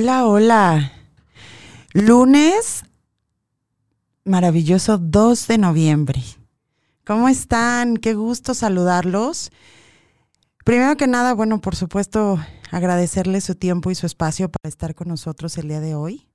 Hola, hola. Lunes maravilloso 2 de noviembre. ¿Cómo están? Qué gusto saludarlos. Primero que nada, bueno, por supuesto, agradecerles su tiempo y su espacio para estar con nosotros el día de hoy.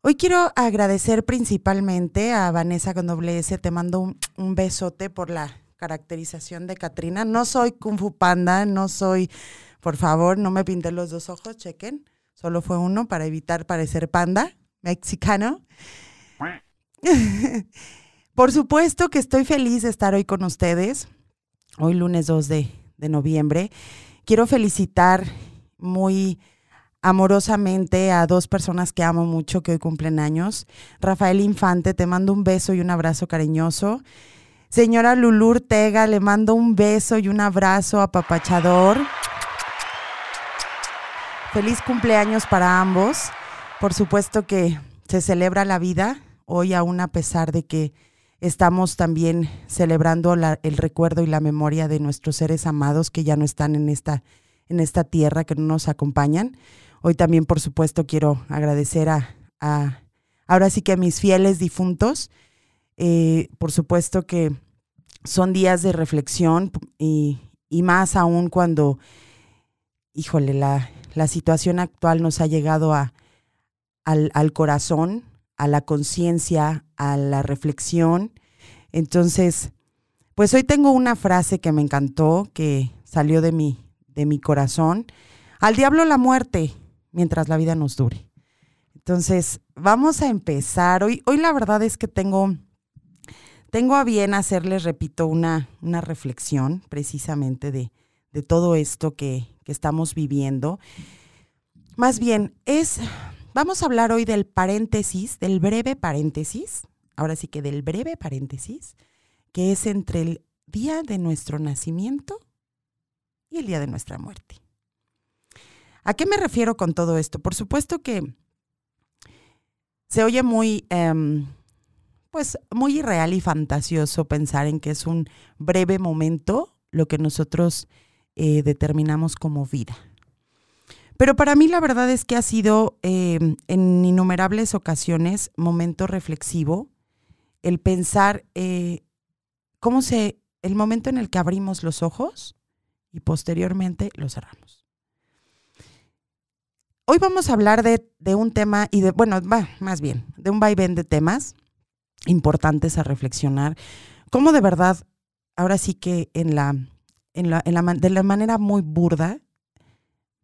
Hoy quiero agradecer principalmente a Vanessa con doble S. Te mando un, un besote por la caracterización de Katrina. No soy Kung Fu Panda, no soy, por favor, no me pinté los dos ojos, chequen. Solo fue uno para evitar parecer panda mexicano. por supuesto que estoy feliz de estar hoy con ustedes, hoy lunes 2 de, de noviembre. Quiero felicitar muy amorosamente a dos personas que amo mucho que hoy cumplen años. Rafael Infante, te mando un beso y un abrazo cariñoso. Señora Lulú Ortega, le mando un beso y un abrazo apapachador. Feliz cumpleaños para ambos. Por supuesto que se celebra la vida hoy aún a pesar de que estamos también celebrando el recuerdo y la memoria de nuestros seres amados que ya no están en esta, en esta tierra, que no nos acompañan. Hoy también, por supuesto, quiero agradecer a, a ahora sí que a mis fieles difuntos. Eh, por supuesto que son días de reflexión y, y más aún cuando, híjole, la, la situación actual nos ha llegado a, al, al corazón, a la conciencia, a la reflexión. Entonces, pues hoy tengo una frase que me encantó, que salió de mi, de mi corazón. Al diablo la muerte, mientras la vida nos dure. Entonces, vamos a empezar. Hoy, hoy la verdad es que tengo, tengo a bien hacerles, repito, una, una reflexión precisamente de, de todo esto que, que estamos viviendo. Más bien, es, vamos a hablar hoy del paréntesis, del breve paréntesis, ahora sí que del breve paréntesis, que es entre el día de nuestro nacimiento y el día de nuestra muerte. ¿A qué me refiero con todo esto? Por supuesto que se oye muy, eh, pues, muy irreal y fantasioso pensar en que es un breve momento lo que nosotros eh, determinamos como vida. Pero para mí la verdad es que ha sido eh, en innumerables ocasiones momento reflexivo el pensar eh, cómo se, el momento en el que abrimos los ojos y posteriormente los cerramos. Hoy vamos a hablar de, de un tema y de, bueno, va, más bien, de un vaivén de temas importantes a reflexionar. Cómo de verdad, ahora sí que en la, de la manera muy burda,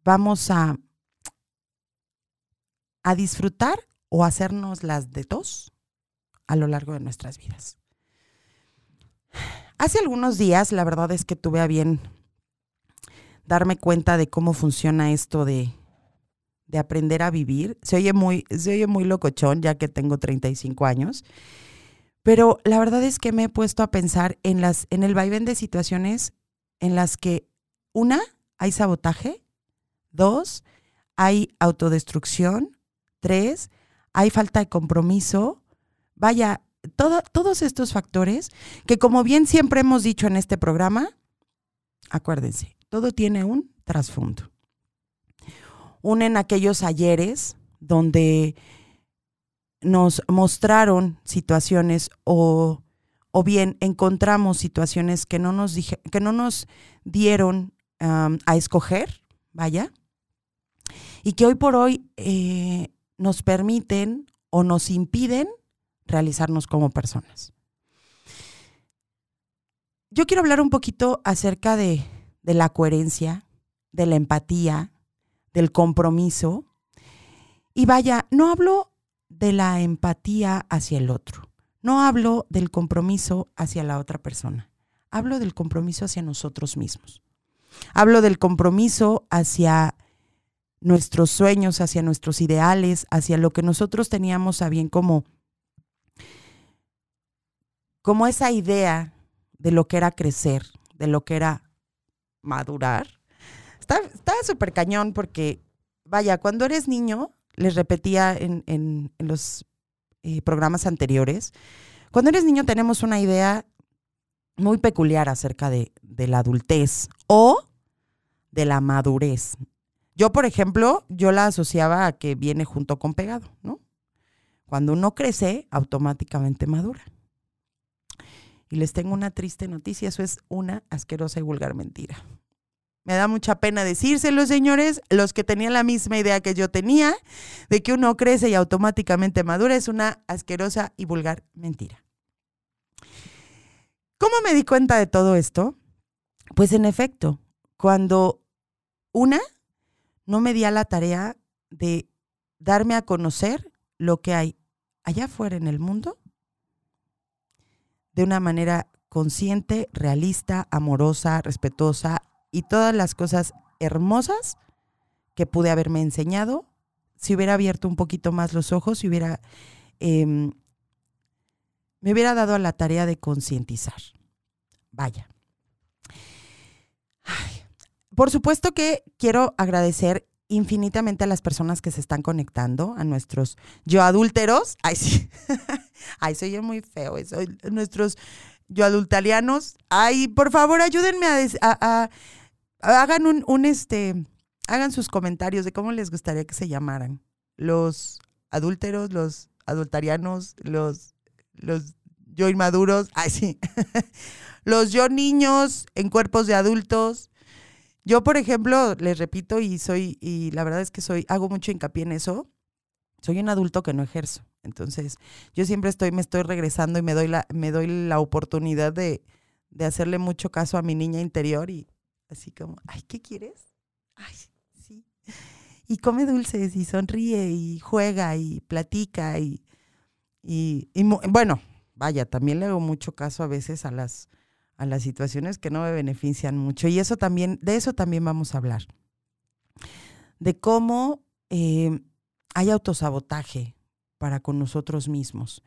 vamos a, a disfrutar o hacernos las de tos a lo largo de nuestras vidas. Hace algunos días, la verdad es que tuve a bien darme cuenta de cómo funciona esto de, de aprender a vivir. Se oye, muy, se oye muy locochón, ya que tengo 35 años. Pero la verdad es que me he puesto a pensar en, las, en el vaivén de situaciones en las que, una, hay sabotaje, dos, hay autodestrucción, tres, hay falta de compromiso. Vaya, todo, todos estos factores que como bien siempre hemos dicho en este programa, acuérdense, todo tiene un trasfondo. Unen aquellos ayeres donde nos mostraron situaciones o, o bien encontramos situaciones que no nos, dije, que no nos dieron a escoger, vaya, y que hoy por hoy eh, nos permiten o nos impiden realizarnos como personas. Yo quiero hablar un poquito acerca de, de la coherencia, de la empatía, del compromiso. Y vaya, no hablo de la empatía hacia el otro, no hablo del compromiso hacia la otra persona, hablo del compromiso hacia nosotros mismos. Hablo del compromiso hacia nuestros sueños, hacia nuestros ideales, hacia lo que nosotros teníamos a bien como, como esa idea de lo que era crecer, de lo que era madurar. Está súper cañón porque, vaya, cuando eres niño, les repetía en, en, en los eh, programas anteriores, cuando eres niño tenemos una idea muy peculiar acerca de, la adultez o de la madurez. Yo, por ejemplo, yo la asociaba a que viene junto con pegado, ¿no? Cuando uno crece, automáticamente madura. Y les tengo una triste noticia, eso es una asquerosa y vulgar mentira. Me da mucha pena decírselo, señores, los que tenían la misma idea que yo tenía, de que uno crece y automáticamente madura, es una asquerosa y vulgar mentira. ¿Cómo me di cuenta de todo esto? Pues en efecto, cuando una no me di a la tarea de darme a conocer lo que hay allá afuera en el mundo de una manera consciente, realista, amorosa, respetuosa y todas las cosas hermosas que pude haberme enseñado si hubiera abierto un poquito más los ojos, si hubiera em, me hubiera dado a la tarea de concientizar. Vaya. por supuesto que quiero agradecer infinitamente a las personas que se están conectando, a nuestros yo adúlteros. Ay, sí. Ay, soy muy feo eso. Nuestros yo adultarianos. Ay, por favor, ayúdenme a, hagan un, este, hagan sus comentarios de cómo les gustaría que se llamaran. Los adúlteros, los adultarianos, los, los yo inmaduros. Ay, sí. los yo niños en cuerpos de adultos. Yo, por ejemplo, les repito y soy, y la verdad es que soy, hago mucho hincapié en eso. Soy un adulto que no ejerzo. Entonces, yo siempre estoy, me estoy regresando y me doy la, me doy la oportunidad de, de hacerle mucho caso a mi niña interior y así como, ay, ¿qué quieres? Ay, sí. Y come dulces y sonríe y juega y platica y, y, y bueno, vaya, también le hago mucho caso a veces a las, a las situaciones que no me benefician mucho. Y eso también, de eso también vamos a hablar. De cómo eh, hay autosabotaje para con nosotros mismos.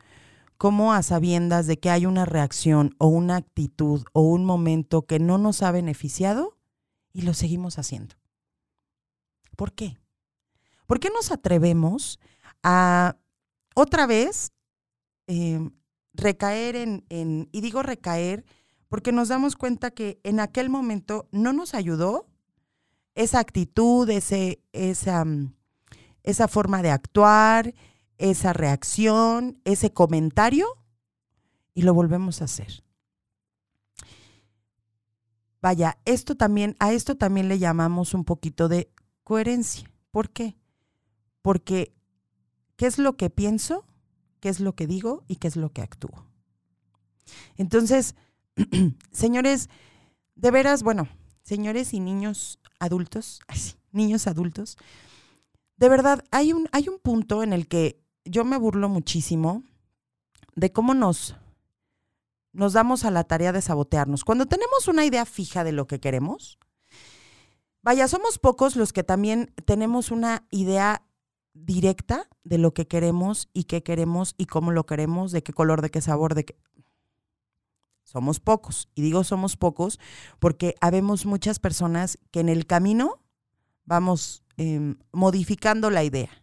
Cómo a sabiendas de que hay una reacción o una actitud o un momento que no nos ha beneficiado y lo seguimos haciendo. ¿Por qué? ¿Por qué nos atrevemos a otra vez eh, recaer en, en, y digo recaer porque nos damos cuenta que en aquel momento no nos ayudó esa actitud, ese, esa, mm, esa forma de actuar, esa reacción, ese comentario, y lo volvemos a hacer. Vaya, esto también, a esto también le llamamos un poquito de coherencia. ¿Por qué? Porque, ¿qué es lo que pienso? qué es lo que digo y qué es lo que actúo. Entonces, señores, de veras, bueno, señores y niños adultos, niños adultos, de verdad, hay un, hay un punto en el que yo me burlo muchísimo de cómo nos, nos damos a la tarea de sabotearnos. Cuando tenemos una idea fija de lo que queremos, vaya, somos pocos los que también tenemos una idea directa de lo que queremos y qué queremos y cómo lo queremos, de qué color, de qué sabor, de qué... Somos pocos. Y digo somos pocos porque habemos muchas personas que en el camino vamos em, modificando la idea.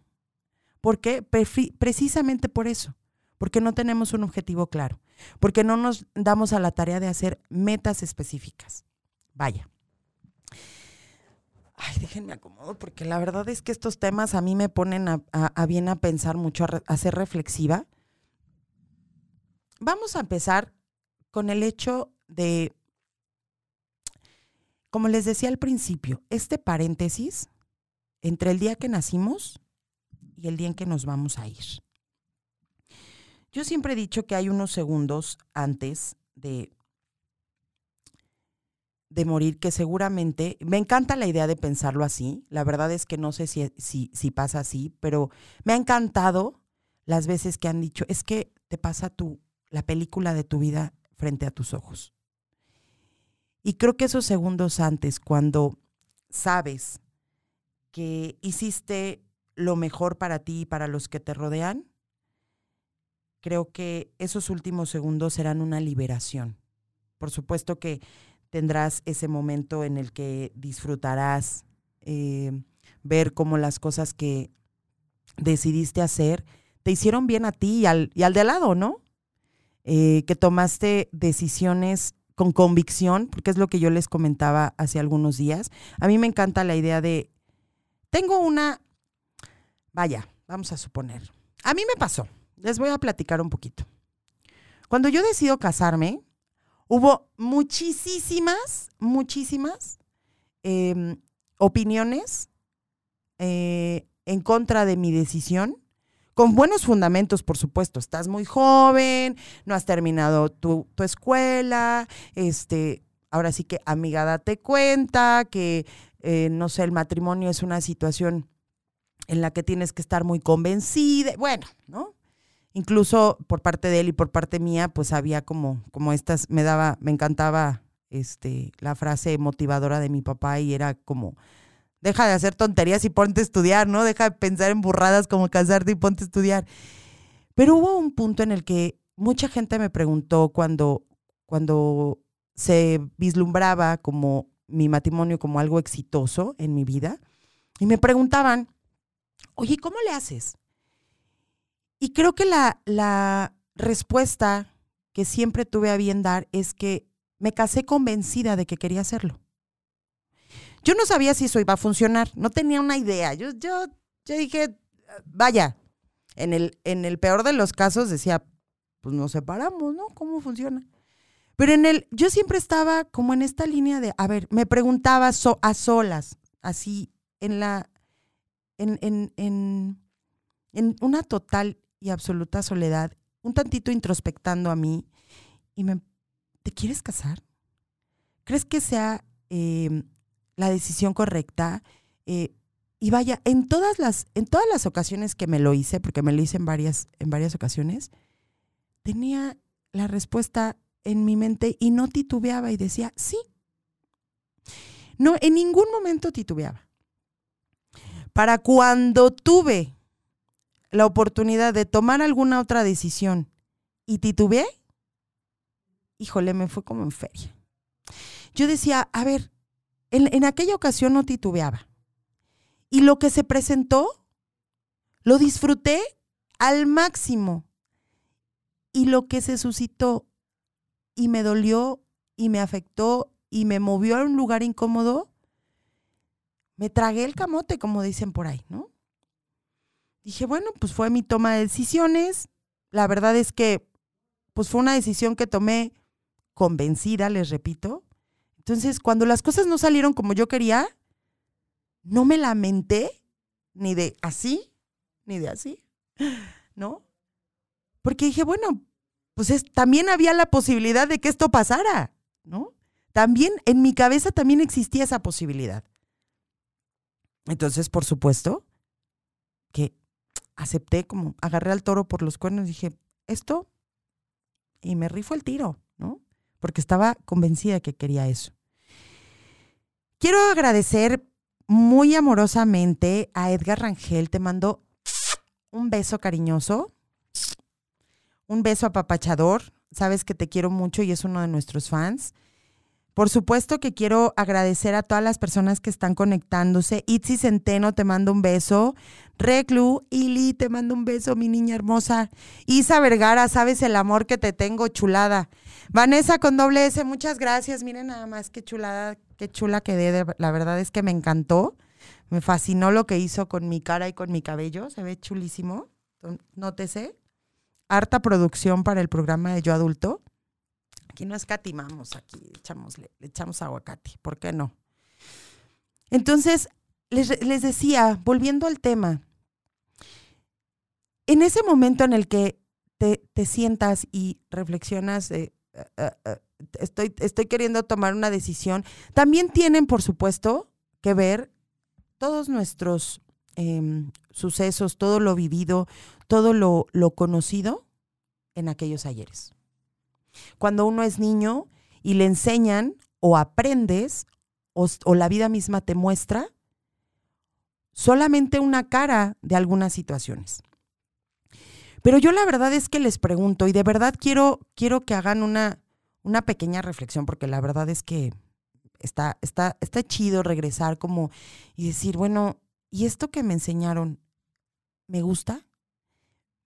¿Por qué? Precisamente por eso. Porque no tenemos un objetivo claro. Porque no nos damos a la tarea de hacer metas específicas. Vaya. Ay, déjenme acomodo, porque la verdad es que estos temas a mí me ponen a, bien a pensar mucho, a, ser reflexiva. Vamos a empezar con el hecho de, como les decía al principio, este paréntesis entre el día que nacimos y el día en que nos vamos a ir. Yo siempre he dicho que hay unos segundos antes de de morir que seguramente, me encanta la idea de pensarlo así, la verdad es que no sé si, si, si pasa así, pero me ha encantado las veces que han dicho, es que te pasa tu, la película de tu vida frente a tus ojos. Y creo que esos segundos antes, cuando sabes que hiciste lo mejor para ti y para los que te rodean, creo que esos últimos segundos serán una liberación. Por supuesto que tendrás ese momento en el que disfrutarás eh, ver cómo las cosas que decidiste hacer te hicieron bien a ti y al, y al de lado, ¿no? Eh, que tomaste decisiones con convicción, porque es lo que yo les comentaba hace algunos días. A mí me encanta la idea de tengo una, vaya, vamos a suponer, a mí me pasó, les voy a platicar un poquito. Cuando yo decido casarme, hubo muchísimas, muchísimas em, opiniones eh, en contra de mi decisión, con buenos fundamentos, por supuesto. Estás muy joven, no has terminado tu, tu escuela, este, ahora sí que amiga, date cuenta que, eh, no sé, el matrimonio es una situación en la que tienes que estar muy convencida, bueno, ¿no? Incluso por parte de él y por parte mía, pues había como, como estas, me daba, me encantaba este, la frase motivadora de mi papá y era como, deja de hacer tonterías y ponte a estudiar, ¿no? Deja de pensar en burradas como casarte y ponte a estudiar. Pero hubo un punto en el que mucha gente me preguntó cuando, cuando se vislumbraba como mi matrimonio como algo exitoso en mi vida y me preguntaban, oye, ¿cómo le haces? Y creo que la, la respuesta que siempre tuve a bien dar es que me casé convencida de que quería hacerlo. Yo no sabía si eso iba a funcionar, no tenía una idea. Yo, yo, yo dije, vaya, en el, en el peor de los casos decía, pues nos separamos, ¿no? ¿Cómo funciona? Pero en el, yo siempre estaba como en esta línea de, a ver, me preguntaba a solas, así, en la, en, en, en, en una total y absoluta soledad, un tantito introspectando a mí, y me, ¿te quieres casar? ¿Crees que sea eh, la decisión correcta? Eh, y vaya, en todas las, en todas las ocasiones que me lo hice, porque me lo hice en varias, en varias ocasiones, tenía la respuesta en mi mente y no titubeaba y decía, sí. No, en ningún momento titubeaba. Para cuando tuve la oportunidad de tomar alguna otra decisión y titubeé, híjole, me fue como en feria. Yo decía, a ver, en, en aquella ocasión no titubeaba. Y lo que se presentó, lo disfruté al máximo. Y lo que se suscitó y me dolió y me afectó y me movió a un lugar incómodo, me tragué el camote, como dicen por ahí, ¿no? dije, bueno, pues fue mi toma de decisiones. La verdad es que, pues fue una decisión que tomé convencida, les repito. Entonces, cuando las cosas no salieron como yo quería, no me lamenté ni de así, ni de así, ¿no? Porque dije, bueno, pues es, también había la posibilidad de que esto pasara, ¿no? También en mi cabeza también existía esa posibilidad. Entonces, por supuesto, que acepté como, agarré al toro por los cuernos dije, esto, y me rifo el tiro, ¿no? Porque estaba convencida que quería eso. Quiero agradecer muy amorosamente a Edgar Rangel, te mando un beso cariñoso, un beso apapachador, sabes que te quiero mucho y es uno de nuestros fans. Por supuesto que quiero agradecer a todas las personas que están conectándose. Itzi Centeno, te mando un beso. Reclu, Ili, te mando un beso, mi niña hermosa. Isa Vergara, sabes el amor que te tengo, chulada. Vanessa con doble S, muchas gracias. Miren nada más qué chulada, qué chula quedé. La verdad es que me encantó. Me fascinó lo que hizo con mi cara y con mi cabello. Se ve chulísimo. Nótese. Harta producción para el programa de Yo Adulto. Aquí no escatimamos, aquí echamos, le, echamos aguacate, ¿por qué no? Entonces, les, les decía, volviendo al tema, en ese momento en el que te, te sientas y reflexionas, eh, eh, eh, estoy, estoy queriendo tomar una decisión, también tienen, por supuesto, que ver todos nuestros em, sucesos, todo lo vivido, todo lo, lo conocido en aquellos ayeres. Cuando uno es niño y le enseñan o aprendes o, la vida misma te muestra solamente una cara de algunas situaciones. Pero yo la verdad es que les pregunto y de verdad quiero, quiero que hagan una, una pequeña reflexión porque la verdad es que está, está, está chido regresar como y decir, bueno, ¿y esto que me enseñaron me gusta?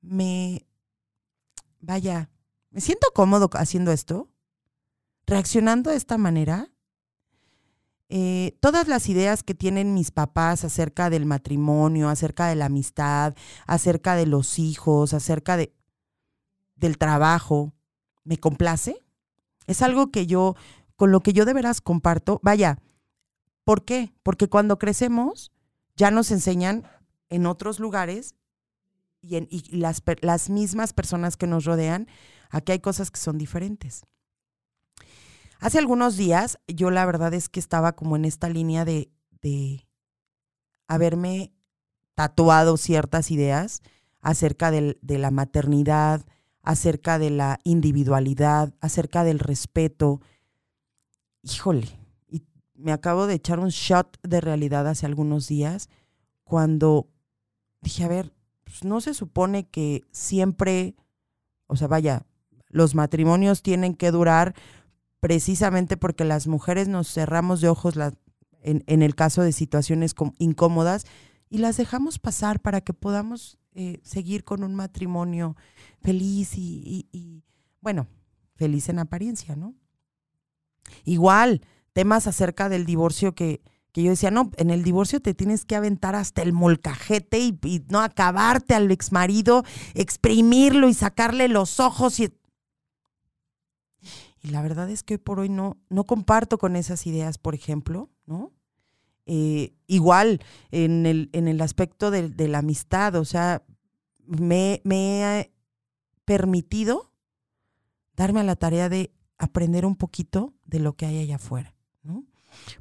Me, vaya, ¿Me siento cómodo haciendo esto? ¿Reaccionando de esta manera? eh, todas las ideas que tienen mis papás acerca del matrimonio, acerca de la amistad, acerca de los hijos, acerca de, del trabajo, ¿me complace? Es algo que yo, con lo que yo de veras comparto. Vaya, ¿por qué? Porque cuando crecemos ya nos enseñan en otros lugares y, en, y las, las mismas personas que nos rodean, aquí hay cosas que son diferentes. Hace algunos días yo la verdad es que estaba como en esta línea de, de haberme tatuado ciertas ideas acerca de la maternidad, acerca de la individualidad, acerca del respeto. Híjole, y me acabo de echar un shot de realidad hace algunos días cuando dije, a ver, pues no se supone que siempre, o sea, vaya, los matrimonios tienen que durar precisamente porque las mujeres nos cerramos de ojos en, el caso de situaciones incómodas y las dejamos pasar para que podamos eh, seguir con un matrimonio feliz y, y, bueno, feliz en apariencia, ¿no? Igual, temas acerca del divorcio que, que yo decía, no, en el divorcio te tienes que aventar hasta el molcajete y, y no acabarte al exmarido, exprimirlo y sacarle los ojos y y la verdad es que hoy por hoy no, no comparto con esas ideas, por ejemplo, ¿no? Eh, igual en el, en el aspecto de, la amistad, o sea, me, me he permitido darme a la tarea de aprender un poquito de lo que hay allá afuera. ¿no?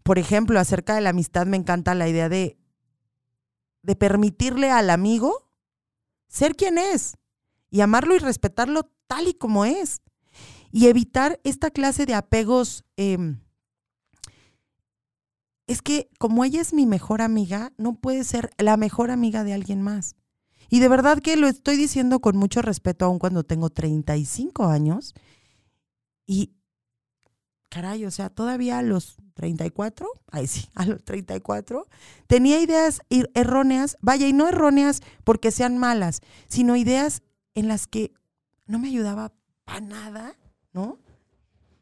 Por ejemplo, acerca de la amistad me encanta la idea de, de permitirle al amigo ser quien es y amarlo y respetarlo tal y como es y evitar esta clase de apegos. Em, es que como ella es mi mejor amiga, no puede ser la mejor amiga de alguien más. Y de verdad que lo estoy diciendo con mucho respeto, aun cuando tengo 35 años. Y, caray, o sea, todavía a los 34, ay sí, a los 34, tenía ideas erróneas, vaya, y no erróneas porque sean malas, sino ideas en las que no me ayudaba para nada ¿no?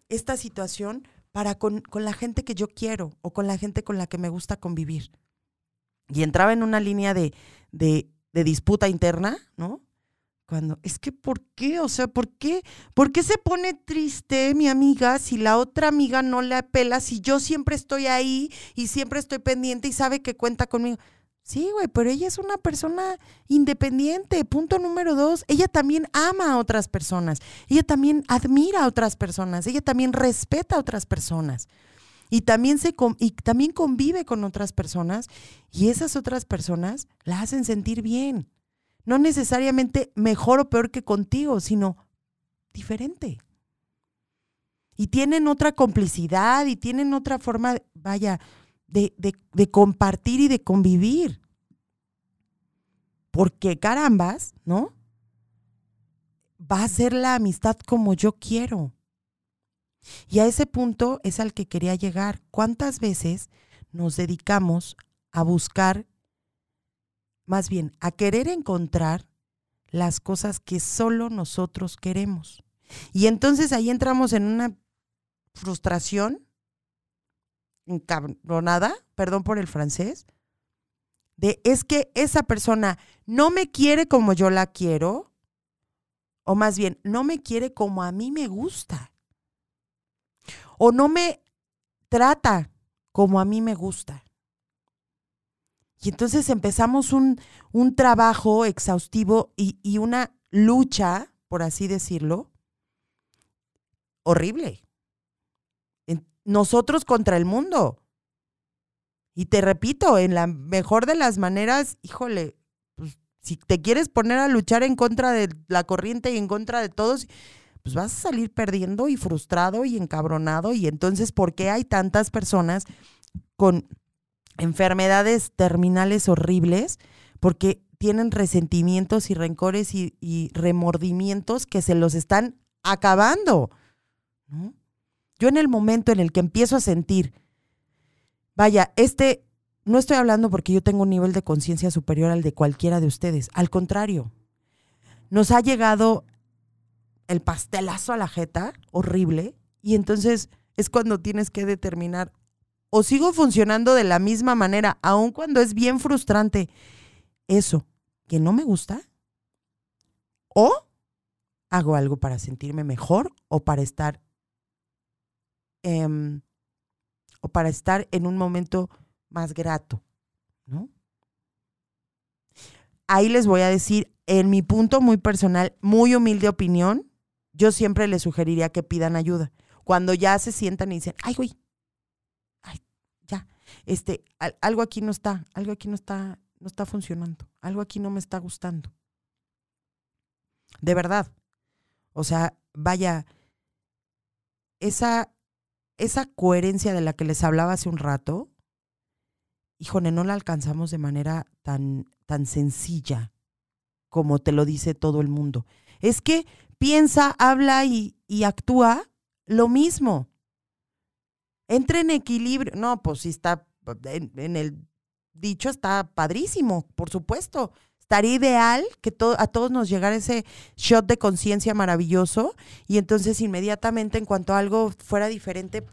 Esta situación para con, la gente que yo quiero o con la gente con la que me gusta convivir. Y entraba en una línea de, de, disputa interna, ¿no? Cuando, es que, ¿por qué? O sea, ¿por qué? ¿Por qué se pone triste mi amiga si la otra amiga no le apela, si yo siempre estoy ahí y siempre estoy pendiente y sabe que cuenta conmigo? Sí, güey, pero ella es una persona independiente. Punto número dos, ella también ama a otras personas. Ella también admira a otras personas. Ella también respeta a otras personas. Y también, se, y también convive con otras personas. Y esas otras personas la hacen sentir bien. No necesariamente mejor o peor que contigo, sino diferente. Y tienen otra complicidad y tienen otra forma, vaya, de, compartir y de convivir. Porque carambas, ¿no? Va a ser la amistad como yo quiero. Y a ese punto es al que quería llegar. ¿Cuántas veces nos dedicamos a buscar, más bien, a querer encontrar las cosas que solo nosotros queremos? Y entonces ahí entramos en una frustración encabronada, perdón por el francés, de es que esa persona no me quiere como yo la quiero, o más bien, no me quiere como a mí me gusta, o no me trata como a mí me gusta. Y entonces empezamos un, un trabajo exhaustivo y, y una lucha, por así decirlo, horrible nosotros contra el mundo. Y te repito, en la mejor de las maneras, híjole, pues, si te quieres poner a luchar en contra de la corriente y en contra de todos, pues vas a salir perdiendo y frustrado y encabronado. Y entonces, ¿por qué hay tantas personas con enfermedades terminales horribles? Porque tienen resentimientos y rencores y, y remordimientos que se los están acabando. ¿no? Yo en el momento en el que empiezo a sentir, vaya, este, no estoy hablando porque yo tengo un nivel de conciencia superior al de cualquiera de ustedes, al contrario, nos ha llegado el pastelazo a la jeta, horrible, y entonces es cuando tienes que determinar, o sigo funcionando de la misma manera, aun cuando es bien frustrante eso que no me gusta, o hago algo para sentirme mejor o para estar em, o para estar en un momento más grato, ¿no? Ahí les voy a decir, en mi punto muy personal, muy humilde opinión, yo siempre les sugeriría que pidan ayuda. Cuando ya se sientan y dicen, ay, güey, ay, ya, este, algo aquí no está, algo aquí no está, no está funcionando, algo aquí no me está gustando. De verdad. O sea, vaya, esa esa coherencia de la que les hablaba hace un rato, híjole, no la alcanzamos de manera tan, tan sencilla como te lo dice todo el mundo. Es que piensa, habla y, actúa lo mismo. Entra en equilibrio. No, pues si está en, el dicho, está padrísimo, por supuesto. Estaría ideal que a todos nos llegara ese shot de conciencia maravilloso y entonces inmediatamente en cuanto algo fuera diferente,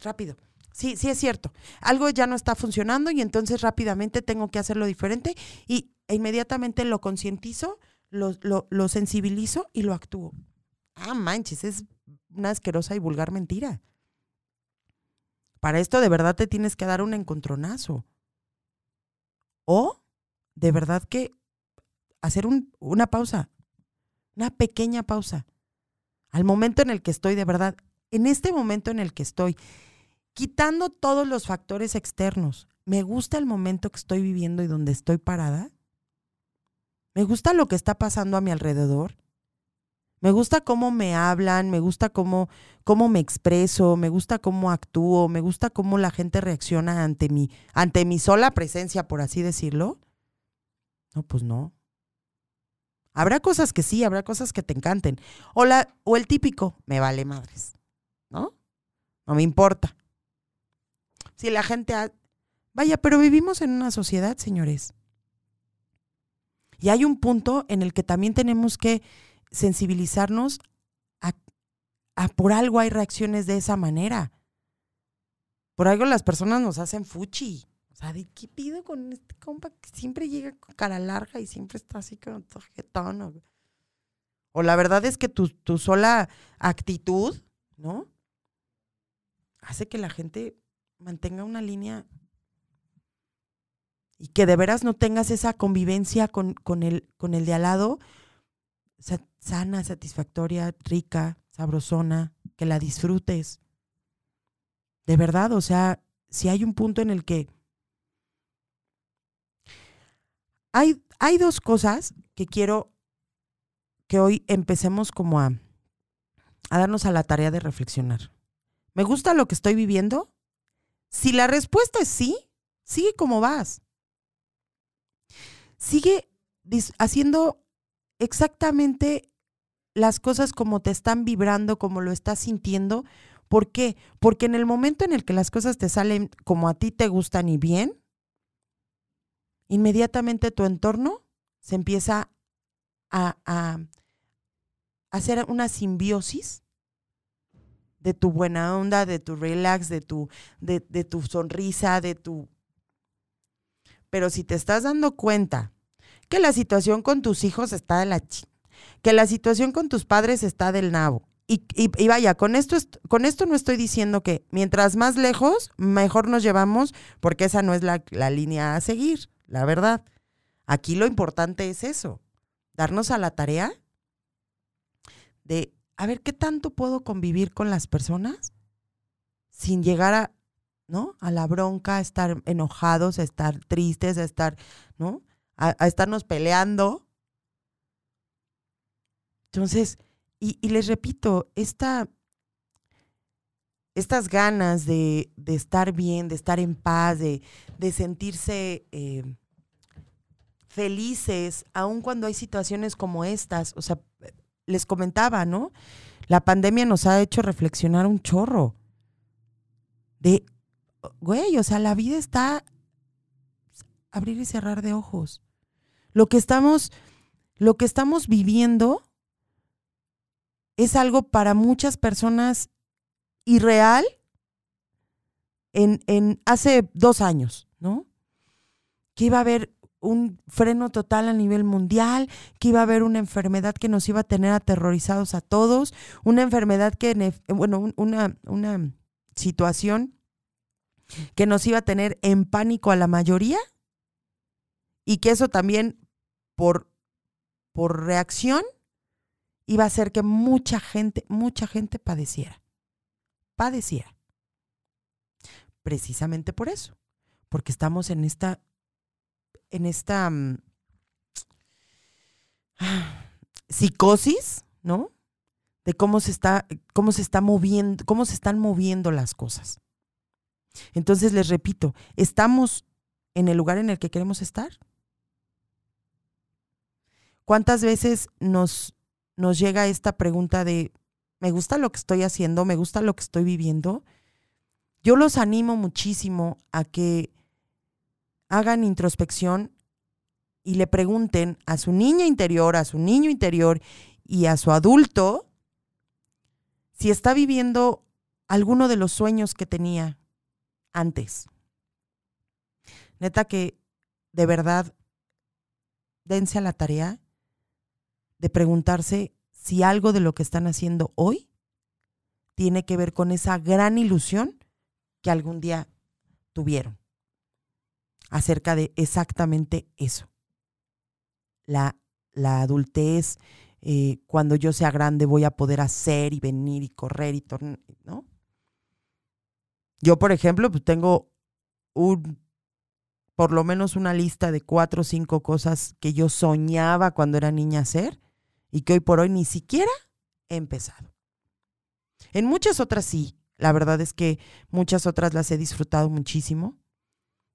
rápido. Sí, sí es cierto. Algo ya no está funcionando y entonces rápidamente tengo que hacerlo diferente y e inmediatamente lo concientizo, lo, lo sensibilizo y lo actúo. Ah, manches, es una asquerosa y vulgar mentira. Para esto de verdad te tienes que dar un encontronazo. O de verdad que hacer una pausa, una pequeña pausa. Al momento en el que estoy, de verdad, en este momento en el que estoy, quitando todos los factores externos, ¿me gusta el momento que estoy viviendo y donde estoy parada? ¿Me gusta lo que está pasando a mi alrededor? Me gusta cómo me hablan, me gusta cómo, cómo me expreso, me gusta cómo actúo, me gusta cómo la gente reacciona ante mi, ante mi sola presencia, por así decirlo. No, pues no. Habrá cosas que sí, habrá cosas que te encanten. O, la, o el típico, me vale madres, ¿no? No me importa. Si la gente... Vaya, pero vivimos en una sociedad, señores. Y hay un punto en el que también tenemos que sensibilizarnos a, a por algo hay reacciones de esa manera. Por algo las personas nos hacen fuchi. O sea, ¿de qué pido con este compa que siempre llega con cara larga y siempre está así con tarjetón? O, la verdad es que tu, tu sola actitud, ¿no? Hace que la gente mantenga una línea y que de veras no tengas esa convivencia con, con, el, con el de al lado sana, satisfactoria, rica, sabrosona, que la disfrutes. De verdad, o sea, si hay un punto en el que Hay, dos cosas que quiero que hoy empecemos como a, a darnos a la tarea de reflexionar. ¿Me gusta lo que estoy viviendo? Si la respuesta es sí, sigue como vas. Sigue haciendo exactamente las cosas como te están vibrando, como lo estás sintiendo. ¿Por qué? Porque en el momento en el que las cosas te salen como a ti te gustan y bien, inmediatamente tu entorno se empieza a, hacer una simbiosis de tu buena onda, de tu relax, de tu, de, tu sonrisa, de tu... Pero si te estás dando cuenta que la situación con tus hijos está de la ch... que la situación con tus padres está del nabo. Y, y, vaya, con esto, con esto no estoy diciendo que mientras más lejos, mejor nos llevamos, porque esa no es la, la línea a seguir la verdad. Aquí lo importante es eso, darnos a la tarea de, a ver, ¿qué tanto puedo convivir con las personas sin llegar a, ¿no? A la bronca, a estar enojados, a estar tristes, a estar, ¿no? A, estarnos peleando. Entonces, y, les repito, esta, estas ganas de, estar bien, de estar en paz, de, sentirse eh, felices, aun cuando hay situaciones como estas. O sea, les comentaba, ¿no? La pandemia nos ha hecho reflexionar un chorro. De, güey, o sea, la vida está abrir y cerrar de ojos. Lo que estamos, lo que estamos viviendo es algo para muchas personas irreal en, en hace dos años, ¿no? Que iba a haber un freno total a nivel mundial, que iba a haber una enfermedad que nos iba a tener aterrorizados a todos, una enfermedad que, bueno, una, una situación que nos iba a tener en pánico a la mayoría y que eso también por, por reacción iba a hacer que mucha gente, mucha gente padeciera, padeciera. Precisamente por eso, porque estamos en esta en esta mm, psicosis, ¿no? De cómo se está, cómo se está moviendo, cómo se están moviendo las cosas. Entonces les repito, ¿estamos en el lugar en el que queremos estar? ¿Cuántas veces nos, nos llega esta pregunta de, ¿me gusta lo que estoy haciendo? ¿Me gusta lo que estoy viviendo? Yo los animo muchísimo a que hagan introspección y le pregunten a su niña interior, a su niño interior y a su adulto si está viviendo alguno de los sueños que tenía antes. Neta que de verdad dense a la tarea de preguntarse si algo de lo que están haciendo hoy tiene que ver con esa gran ilusión que algún día tuvieron acerca de exactamente eso. La, la adultez, eh, cuando yo sea grande voy a poder hacer y venir y correr y tornar, ¿no? Yo, por ejemplo, pues tengo un, por lo menos una lista de cuatro o cinco cosas que yo soñaba cuando era niña hacer y que hoy por hoy ni siquiera he empezado. En muchas otras sí, la verdad es que muchas otras las he disfrutado muchísimo.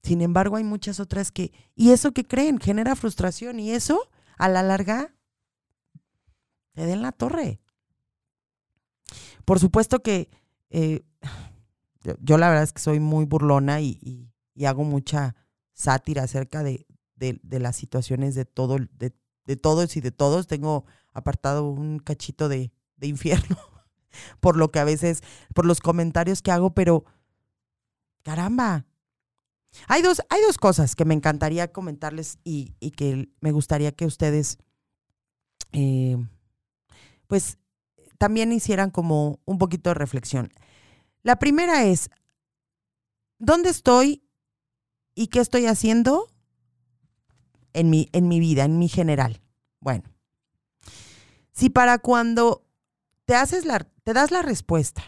Sin embargo, hay muchas otras que, y eso que creen, genera frustración y eso, a la larga, te den la torre. Por supuesto que eh, yo, la verdad es que soy muy burlona y, hago mucha sátira acerca de, las situaciones de, todo, de, todos y de todos. Tengo apartado un cachito de infierno por lo que a veces, por los comentarios que hago, pero caramba, hay dos, hay dos cosas que me encantaría comentarles y, que me gustaría que ustedes, eh, pues, también hicieran como un poquito de reflexión. La primera es, ¿dónde estoy y qué estoy haciendo en mi, en mi vida, en mi general? Bueno, si para cuando te haces la, te das la respuesta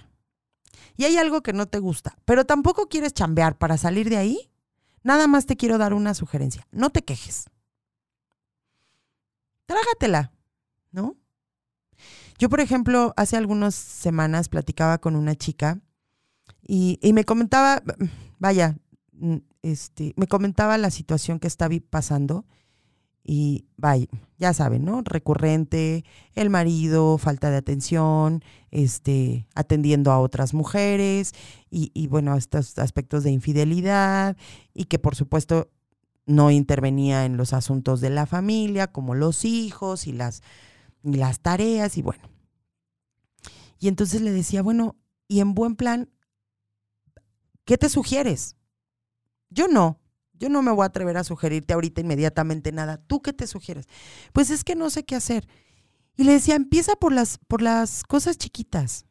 y hay algo que no te gusta, pero tampoco quieres chambear para salir de ahí, Nada más te quiero dar una sugerencia. No te quejes. Trágatela, ¿no? Yo, por ejemplo, hace algunas semanas platicaba con una chica y, me comentaba, vaya, mm, este, me comentaba la situación que estaba pasando y vaya, ya saben, ¿no? Recurrente, el marido, falta de atención, este, atendiendo a otras mujeres y, y bueno, estos aspectos de infidelidad y que por supuesto no intervenía en los asuntos de la familia, como los hijos y las, y las tareas y bueno. Y entonces le decía, bueno, y en buen plan, ¿qué te sugieres? Yo no, yo no me voy a atrever a sugerirte ahorita inmediatamente nada. ¿Tú qué te sugieres? Pues es que no sé qué hacer. Y le decía, empieza por las, por las cosas chiquitas.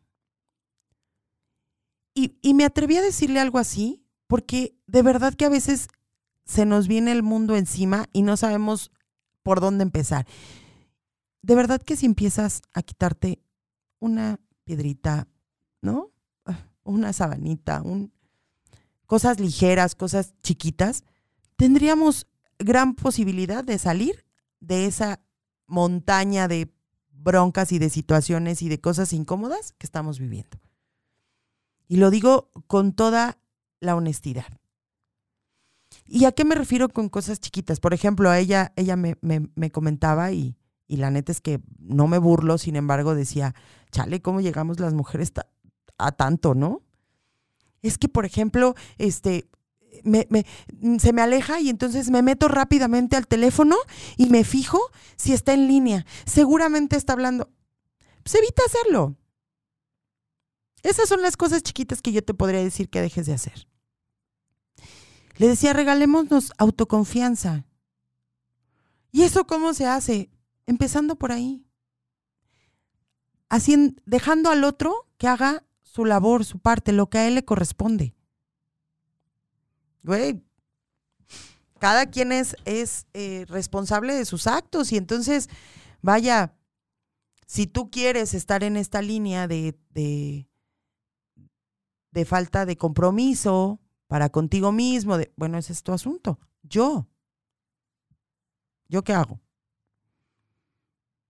Y, y me atreví a decirle algo así, porque de verdad que a veces se nos viene el mundo encima y no sabemos por dónde empezar. De verdad que si empiezas a quitarte una piedrita, ¿no? Ah, una sabanita, un, cosas ligeras, cosas chiquitas, tendríamos gran posibilidad de salir de esa montaña de broncas y de situaciones y de cosas incómodas que estamos viviendo. Y lo digo con toda la honestidad. ¿Y a qué me refiero con cosas chiquitas? Por ejemplo, a ella, ella me, me comentaba y, y, la neta es que no me burlo, sin embargo decía, chale, ¿cómo llegamos las mujeres a tanto, no? Es que, por ejemplo, este, se me aleja y entonces me meto rápidamente al teléfono y me fijo si está en línea. Seguramente está hablando. Pues evita hacerlo. Esas son las cosas chiquitas que yo te podría decir que dejes de hacer. Le decía, regalémonos autoconfianza. ¿Y eso cómo se hace? Empezando por ahí. Haciendo, dejando al otro que haga su labor, su parte, lo que a él le corresponde. Güey, cada quien es, es eh, responsable de sus actos y entonces, vaya, si tú quieres estar en esta línea de, de, de falta de compromiso para contigo mismo, bueno, ese es tu asunto. Yo, ¿yo qué hago?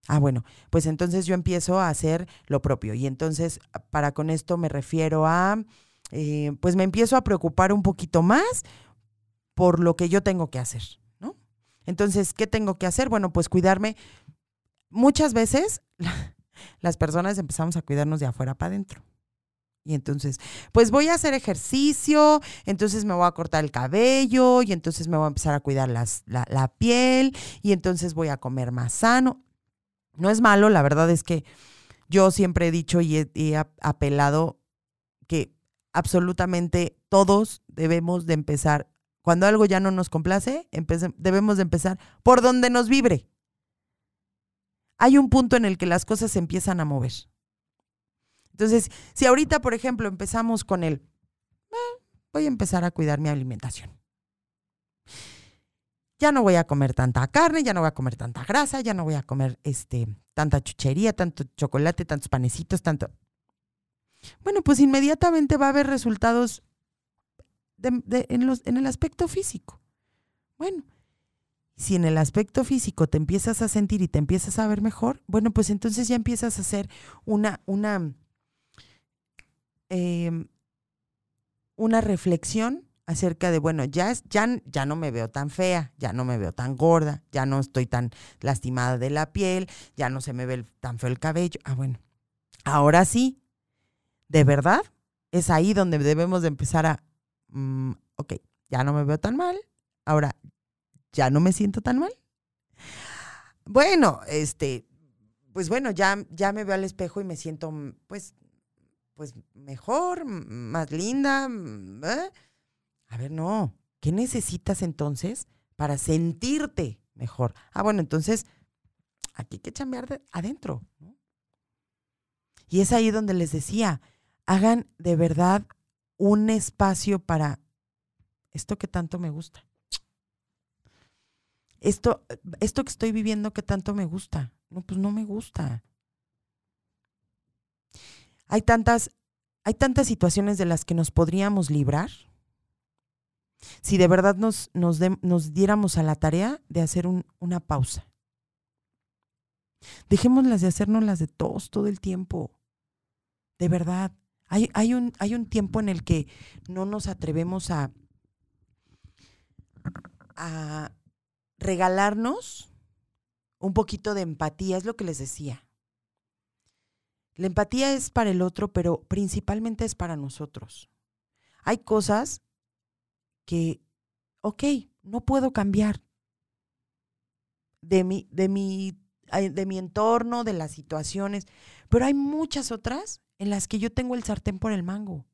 Ah, bueno, pues entonces yo empiezo a hacer lo propio. Y entonces, para con esto me refiero a, eh, pues me empiezo a preocupar un poquito más por lo que yo tengo que hacer, ¿no? Entonces, ¿qué tengo que hacer? Bueno, pues cuidarme. Muchas veces las personas empezamos a cuidarnos de afuera para adentro. Y entonces, pues voy a hacer ejercicio, entonces me voy a cortar el cabello y entonces me voy a empezar a cuidar la, la, piel y entonces voy a comer más sano. No es malo, la verdad es que yo siempre he dicho y he, apelado absolutamente todos debemos de empezar cuando algo ya no nos complace, debemos de empezar por donde nos vibre. Hay un punto en el que las cosas se empiezan a mover. Entonces, si ahorita, por ejemplo, empezamos con el, eh, voy a empezar a cuidar mi alimentación. Ya no voy a comer tanta carne, ya no voy a comer tanta grasa, ya no voy a comer este, tanta chuchería, tanto chocolate, tantos panecitos, tanto. Bueno, pues inmediatamente va a haber resultados en, los, en el aspecto físico. Bueno, si en el aspecto físico te empiezas a sentir y te empiezas a ver mejor, bueno, pues entonces ya empiezas a hacer una, una, em, una reflexión acerca de, bueno, ya, ya, ya no me veo tan fea, ya no me veo tan gorda, ya no estoy tan lastimada de la piel, ya no se me ve tan feo el cabello. Ah, bueno, ahora sí, de verdad, es ahí donde debemos de empezar a, Mm, ok, ya no me veo tan mal, ahora ya no me siento tan mal. Bueno, este, pues bueno, ya, ya me veo al espejo y me siento, mm, pues, pues mejor, más linda. ¿eh? A ver, no, ¿qué necesitas entonces para sentirte mejor? Ah, bueno, entonces aquí hay que chambear de adentro. Y es ahí donde les decía, hagan de verdad un espacio para esto que tanto me gusta. Esto, esto que estoy viviendo que tanto me gusta. No, pues no me gusta. Hay tantas, hay tantas situaciones de las que nos podríamos librar si de verdad nos, nos, nos diéramos a la tarea de hacer una pausa. Dejémoslas de hacernos las de todos todo el tiempo. De verdad. Hay, un, hay un tiempo en el que no nos atrevemos a, a regalarnos un poquito de empatía, es lo que les decía. La empatía es para el otro, pero principalmente es para nosotros. Hay cosas que, ok, no puedo cambiar de mi, de mi, de mi entorno, de las situaciones, pero hay muchas otras en las que yo tengo el sartén por el mango.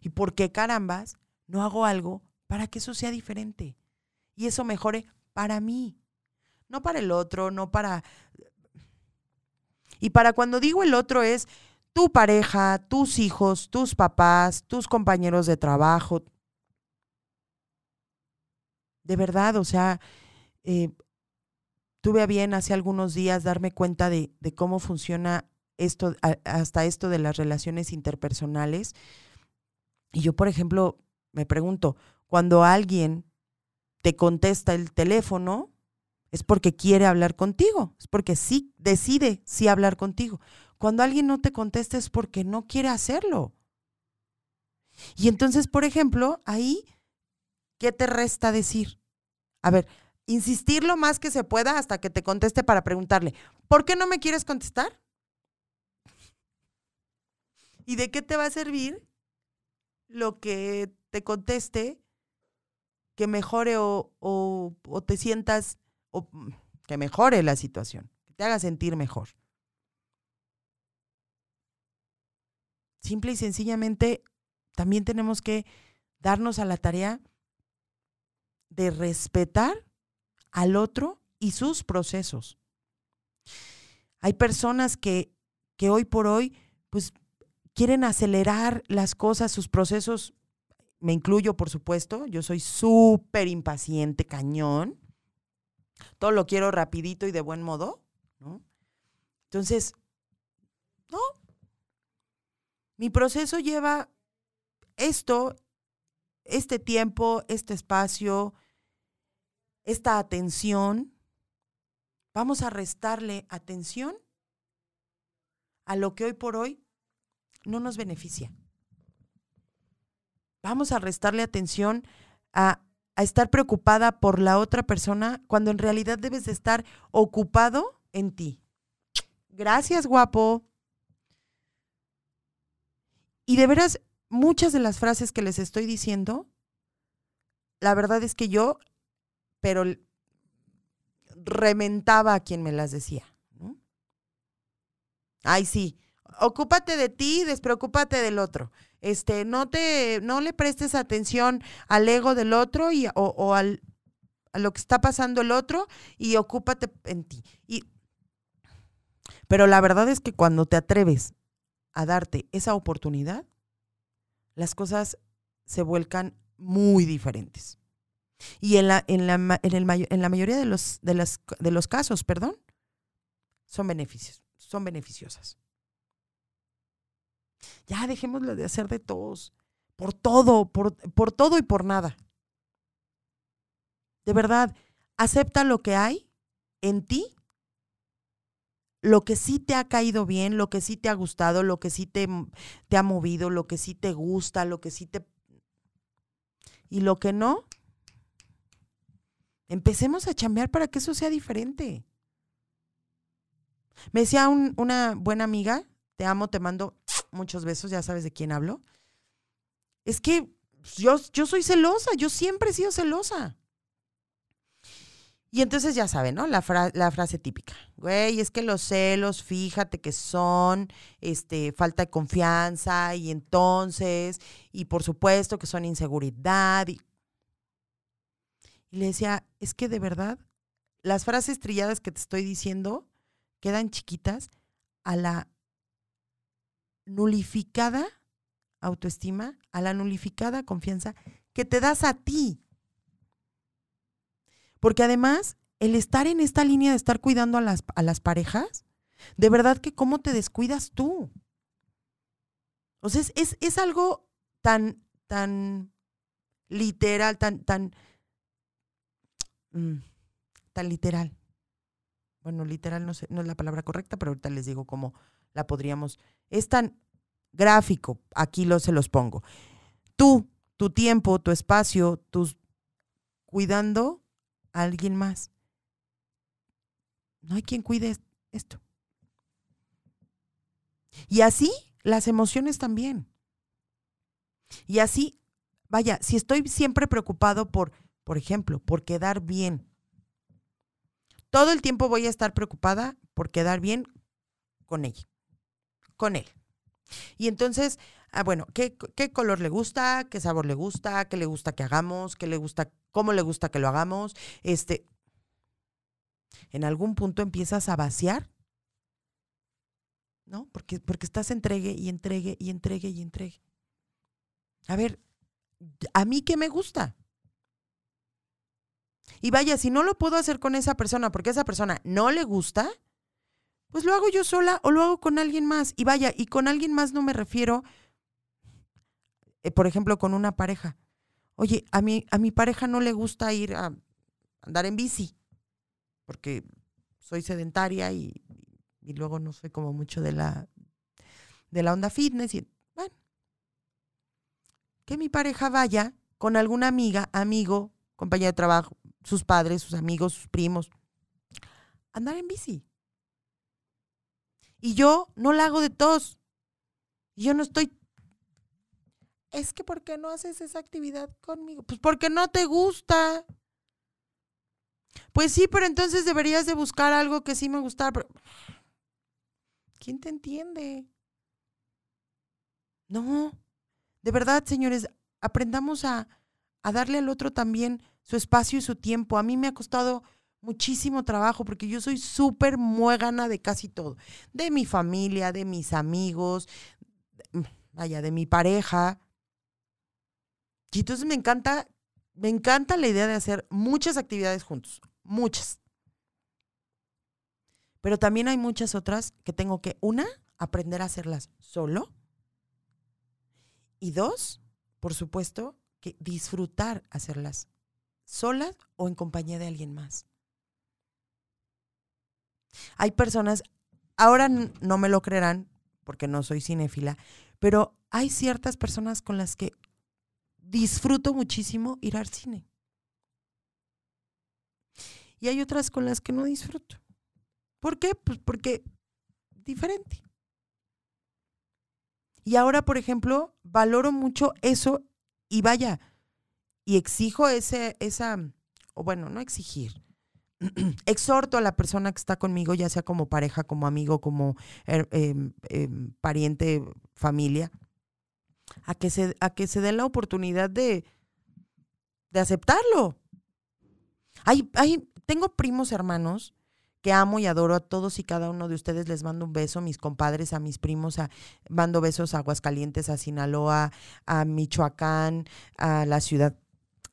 ¿Y por qué carambas no hago algo para que eso sea diferente? Y eso mejore para mí, no para el otro, no para... Y para cuando digo el otro es tu pareja, tus hijos, tus papás, tus compañeros de trabajo. De verdad, o sea, eh, tuve a bien hace algunos días darme cuenta de, de cómo funciona esto, hasta esto de las relaciones interpersonales. Y yo, por ejemplo, me pregunto, cuando alguien te contesta el teléfono, es porque quiere hablar contigo, es porque sí decide sí hablar contigo. Cuando alguien no te contesta es porque no quiere hacerlo. Y entonces, por ejemplo, ahí, ¿qué te resta decir? A ver, insistir lo más que se pueda hasta que te conteste para preguntarle, ¿por qué no me quieres contestar? ¿Y de qué te va a servir lo que te conteste que mejore o, o, te sientas, o mm, que mejore la situación, que te haga sentir mejor? Simple y sencillamente, también tenemos que darnos a la tarea de respetar al otro y sus procesos. Hay personas que, que hoy por hoy, pues, quieren acelerar las cosas, sus procesos, me incluyo, por supuesto, yo soy súper impaciente, cañón. Todo lo quiero rapidito y de buen modo, ¿no? Entonces, no. Mi proceso lleva esto, este tiempo, este espacio, esta atención. Vamos a restarle atención a lo que hoy por hoy no nos beneficia. Vamos a restarle atención a, a, estar preocupada por la otra persona cuando en realidad debes de estar ocupado en ti. Gracias, guapo. Y de veras, muchas de las frases que les estoy diciendo, la verdad es que yo, pero rementaba a quien me las decía. Ay, sí, ocúpate de ti, despreocúpate del otro. Este, no te, no le prestes atención al ego del otro y, o, al, a lo que está pasando el otro y ocúpate en ti. Y, pero la verdad es que cuando te atreves a darte esa oportunidad, las cosas se vuelcan muy diferentes. Y en la, en la, en el, en la mayoría de los, de, las, de los casos, perdón, son beneficios, son beneficiosas. Ya dejémoslo de hacer de todos, por todo, por, por todo y por nada. De verdad, acepta lo que hay en ti, lo que sí te ha caído bien, lo que sí te ha gustado, lo que sí te, te ha movido, lo que sí te gusta, lo que sí te... Y lo que no, empecemos a chambear para que eso sea diferente. Me decía una buena amiga, te amo, te mando muchos besos, ya sabes de quién hablo. Es que yo, yo soy celosa, yo siempre he sido celosa. Y entonces ya saben, ¿no? La, la, frase típica. Güey, es que los celos, fíjate que son este, falta de confianza y entonces, y por supuesto que son inseguridad. Y, y le decía, es que de verdad, las frases trilladas que te estoy diciendo quedan chiquitas a la nulificada autoestima, a la nulificada confianza que te das a ti. Porque además, el estar en esta línea de estar cuidando a las, a las parejas, de verdad que cómo te descuidas tú. O sea, es, es, algo tan, tan literal, tan, tan, mm, tan literal. Bueno, literal no, sé, no es la palabra correcta, pero ahorita les digo cómo la podríamos. Es tan gráfico, aquí lo, se los pongo. Tú, tu tiempo, tu espacio, tus cuidando a alguien más. No hay quien cuide esto. Y así las emociones también. Y así, vaya, si estoy siempre preocupado por, por ejemplo, por quedar bien, todo el tiempo voy a estar preocupada por quedar bien con ella, con él. Y entonces, ah, bueno, ¿qué, ¿qué, color le gusta? ¿Qué sabor le gusta? ¿Qué le gusta que hagamos? ¿Qué le gusta? ¿Cómo le gusta que lo hagamos? Este, en algún punto empiezas a vaciar, ¿no? Porque, porque estás entregue y entregue y entregue y entregue. A ver, ¿a mí qué me gusta? Y vaya, si no lo puedo hacer con esa persona porque a esa persona no le gusta, pues lo hago yo sola o lo hago con alguien más. Y vaya, y con alguien más no me refiero, eh, por ejemplo, con una pareja. Oye, a mi, a mi pareja no le gusta ir a andar en bici, porque soy sedentaria y, y luego no soy como mucho de la, de la onda fitness. Y, bueno, que mi pareja vaya con alguna amiga, amigo, compañera de trabajo, sus padres, sus amigos, sus primos, andar en bici. Y yo no la hago de tos. Yo no estoy... Es que ¿por qué no haces esa actividad conmigo? Pues porque no te gusta. Pues sí, pero entonces deberías de buscar algo que sí me gustara. ¿Quién te entiende? No, de verdad, señores, aprendamos a, a darle al otro también su espacio y su tiempo. A mí me ha costado muchísimo trabajo porque yo soy súper muégana de casi todo, de mi familia, de mis amigos, vaya, de mi pareja. Y entonces me encanta, me encanta la idea de hacer muchas actividades juntos, muchas. Pero también hay muchas otras que tengo que, una, aprender a hacerlas solo. Y dos, por supuesto, que disfrutar hacerlas solas o en compañía de alguien más. Hay personas, ahora no me lo creerán porque no soy cinéfila, pero hay ciertas personas con las que disfruto muchísimo ir al cine. Y hay otras con las que no disfruto. ¿Por qué? Pues porque diferente. Y ahora, por ejemplo, valoro mucho eso y vaya, y exijo ese, esa, o bueno, no exigir, exhorto a la persona que está conmigo, ya sea como pareja, como amigo, como er, em, em, pariente, familia, a que se, a que se dé la oportunidad de, de aceptarlo. Hay, hay, tengo primos hermanos que amo y adoro a todos y cada uno de ustedes. Les mando un beso, mis compadres, a mis primos, a, mando besos a Aguascalientes, a Sinaloa, a Michoacán, a la ciudad,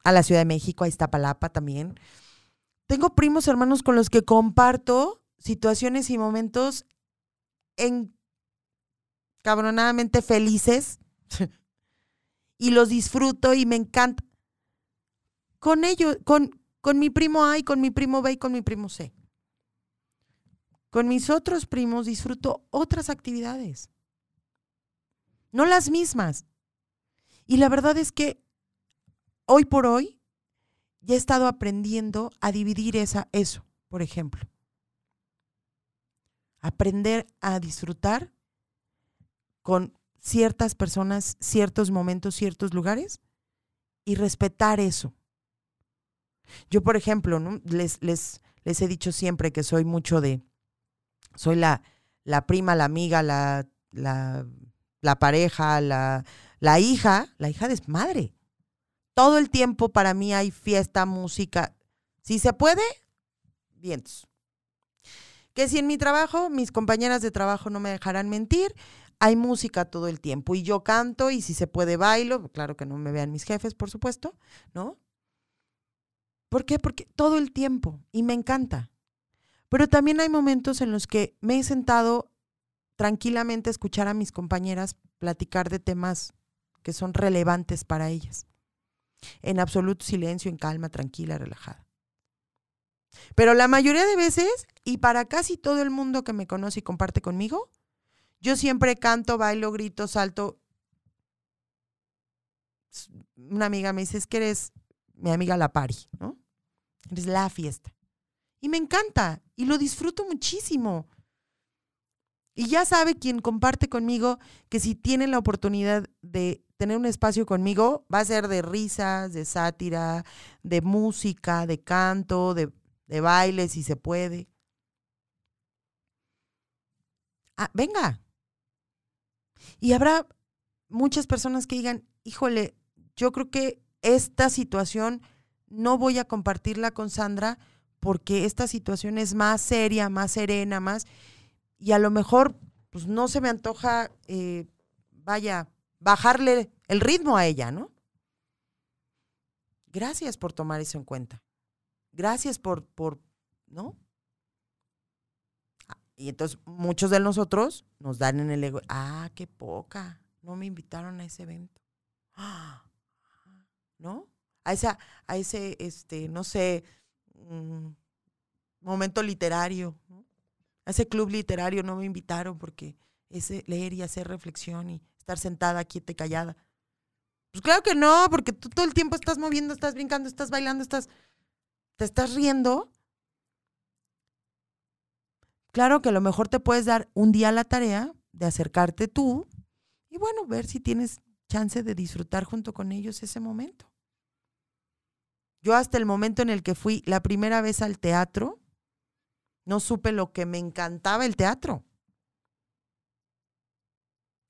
a la Ciudad de México, a Iztapalapa también. Tengo primos hermanos con los que comparto situaciones y momentos en cabronadamente felices y los disfruto y me encanta. Con ellos, con, con mi primo A y con mi primo B y con mi primo C. Con mis otros primos disfruto otras actividades, no las mismas. Y la verdad es que hoy por hoy ya he estado aprendiendo a dividir esa, eso, por ejemplo. Aprender a disfrutar con ciertas personas, ciertos momentos, ciertos lugares y respetar eso. Yo, por ejemplo, les, les, les he dicho siempre que soy mucho de, soy la, la prima, la amiga, la, la, la pareja, la, la hija, la hija de madre. Todo el tiempo para mí hay fiesta, música. Si se puede, vientos. Que si en mi trabajo, mis compañeras de trabajo no me dejarán mentir, hay música todo el tiempo y yo canto y si se puede bailo, claro que no me vean mis jefes, por supuesto, ¿no? ¿Por qué? Porque todo el tiempo y me encanta. Pero también hay momentos en los que me he sentado tranquilamente a escuchar a mis compañeras platicar de temas que son relevantes para ellas en absoluto silencio, en calma, tranquila, relajada. Pero la mayoría de veces, y para casi todo el mundo que me conoce y comparte conmigo, yo siempre canto, bailo, grito, salto. Una amiga me dice, es que eres mi amiga la pari, ¿no? Eres la fiesta. Y me encanta y lo disfruto muchísimo. Y ya sabe quien comparte conmigo que si tiene la oportunidad de tener un espacio conmigo va a ser de risas, de sátira, de música, de canto, de, baile, si se puede. Ah, venga. Y habrá muchas personas que digan, híjole, yo creo que esta situación no voy a compartirla con Sandra porque esta situación es más seria, más serena, más... Y a lo mejor, pues no se me antoja, eh, vaya, bajarle el ritmo a ella, ¿no? Gracias por tomar eso en cuenta. Gracias por, por, ¿no? Ah, y entonces muchos de nosotros nos dan en el ego, ah, qué poca, no me invitaron a ese evento. ¿No? A esa, a ese, este, no sé, mm, momento literario, a ese club literario no me invitaron porque ese leer y hacer reflexión y estar sentada quieta y callada. Pues claro que no, porque tú todo el tiempo estás moviendo, estás brincando, estás bailando, estás, te estás riendo. Claro que a lo mejor te puedes dar un día la tarea de acercarte tú y bueno, ver si tienes chance de disfrutar junto con ellos ese momento. Yo hasta el momento en el que fui la primera vez al teatro, no supe lo que me encantaba el teatro.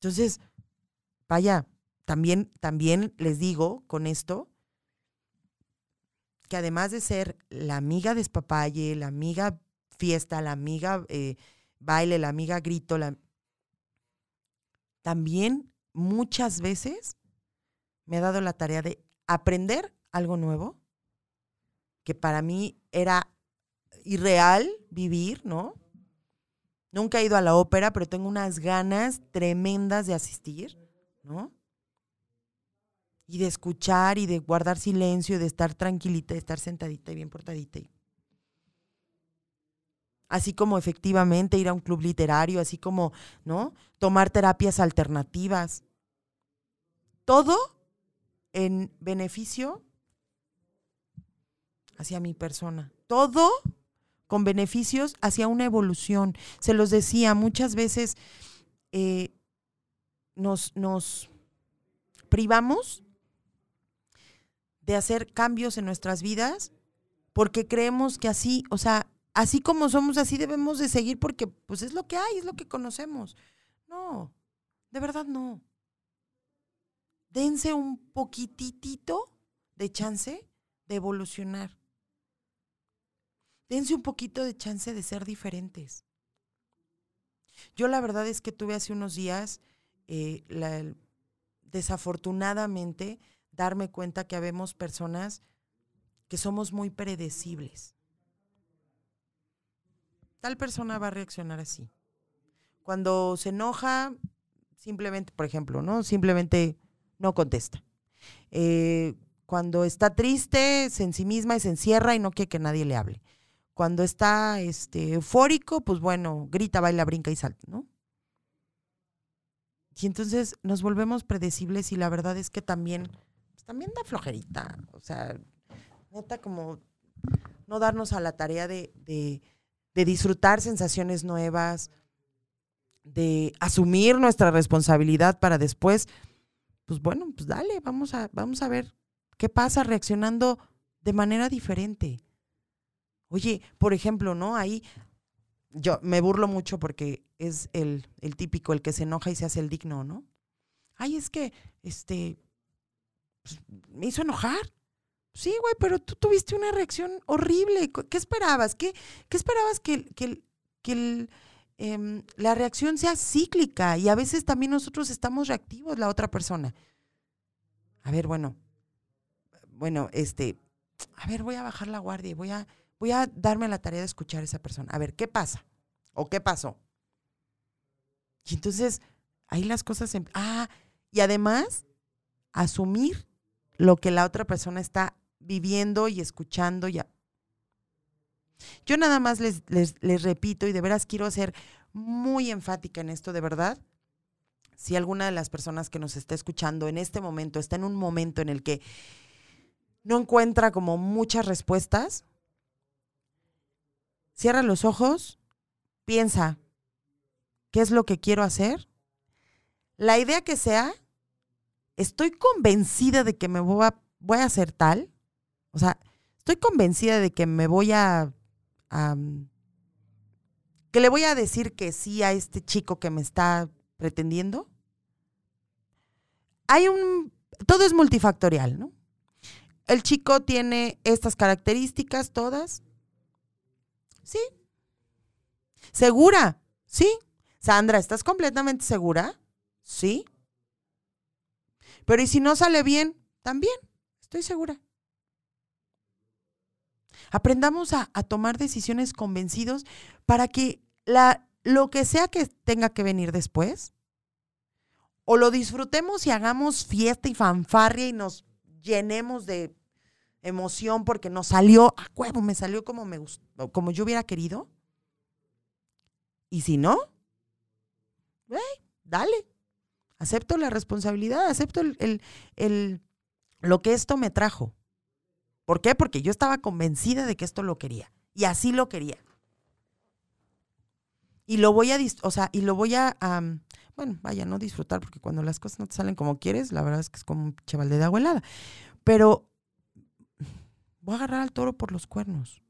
Entonces, vaya, también, también les digo con esto que además de ser la amiga despapalle, la amiga fiesta, la amiga eh, baile, la amiga grito, la... también muchas veces me ha dado la tarea de aprender algo nuevo, que para mí era irreal vivir, ¿no? Nunca he ido a la ópera, pero tengo unas ganas tremendas de asistir, ¿no? Y de escuchar y de guardar silencio, de estar tranquilita, de estar sentadita y bien portadita. Así como efectivamente ir a un club literario, así como, ¿no? Tomar terapias alternativas. Todo en beneficio hacia mi persona. Todo con beneficios hacia una evolución. Se los decía, muchas veces eh, nos, nos privamos de hacer cambios en nuestras vidas porque creemos que así, o sea, así como somos, así debemos de seguir porque pues es lo que hay, es lo que conocemos. No, de verdad no. Dense un poquitito de chance de evolucionar dense un poquito de chance de ser diferentes. Yo la verdad es que tuve hace unos días, eh, desafortunadamente, darme cuenta que habemos personas que somos muy predecibles. Tal persona va a reaccionar así. Cuando se enoja, simplemente, por ejemplo, ¿no? Simplemente no contesta. Eh, cuando está triste, se en sí misma y se encierra y no quiere que nadie le hable. Cuando está este, eufórico, pues bueno, grita, baila, brinca y salta, ¿no? Y entonces nos volvemos predecibles y la verdad es que también, pues también da flojerita. O sea, neta como no darnos a la tarea de, de, disfrutar sensaciones nuevas, de asumir nuestra responsabilidad para después, pues bueno, pues dale, vamos a, vamos a ver qué pasa reaccionando de manera diferente. Oye, por ejemplo, ¿no? Ahí yo me burlo mucho porque es el, típico, el que se enoja y se hace el digno, ¿no? Ay, es que, este, pues, me hizo enojar. Sí, güey, pero tú tuviste una reacción horrible. ¿Qué esperabas? ¿Qué, qué esperabas que, que, que em, la reacción sea cíclica? Y a veces también nosotros estamos reactivos, la otra persona. A ver, bueno, bueno, este, a ver, voy a bajar la guardia y voy a voy a darme la tarea de escuchar a esa persona. A ver, ¿qué pasa? ¿O qué pasó? Y entonces, ahí las cosas... ah, y además, asumir lo que la otra persona está viviendo y escuchando. Ya. Yo nada más les, les, les repito y de veras quiero ser muy enfática en esto, de verdad. Si alguna de las personas que nos está escuchando en este momento está en un momento en el que no encuentra como muchas respuestas, Cierra los ojos, piensa, ¿qué es lo que quiero hacer? La idea que sea, estoy convencida de que me voy a, voy a hacer tal. O sea, estoy convencida de que me voy a, a, que le voy a decir que sí a este chico que me está pretendiendo. Hay un, todo es multifactorial, ¿no? El chico tiene estas características todas, Sí. ¿Segura? Sí. Sandra, ¿estás completamente segura? Sí. Pero ¿y si no sale bien? También, estoy segura. Aprendamos a, tomar decisiones convencidos para que la, lo que sea que tenga que venir después, o lo disfrutemos y hagamos fiesta y fanfarria y nos llenemos de emoción porque no salió a huevo, me salió como me como yo hubiera querido. Y si no, dale. Acepto la responsabilidad, acepto el, el, lo que esto me trajo. ¿Por qué? Porque yo estaba convencida de que esto lo quería. Y así lo quería. Y lo voy a, o sea, y lo voy a, bueno, vaya, no disfrutar, porque cuando las cosas no te salen como quieres, la verdad es que es como un chaval de agua helada. Pero voy a agarrar al toro por los cuernos.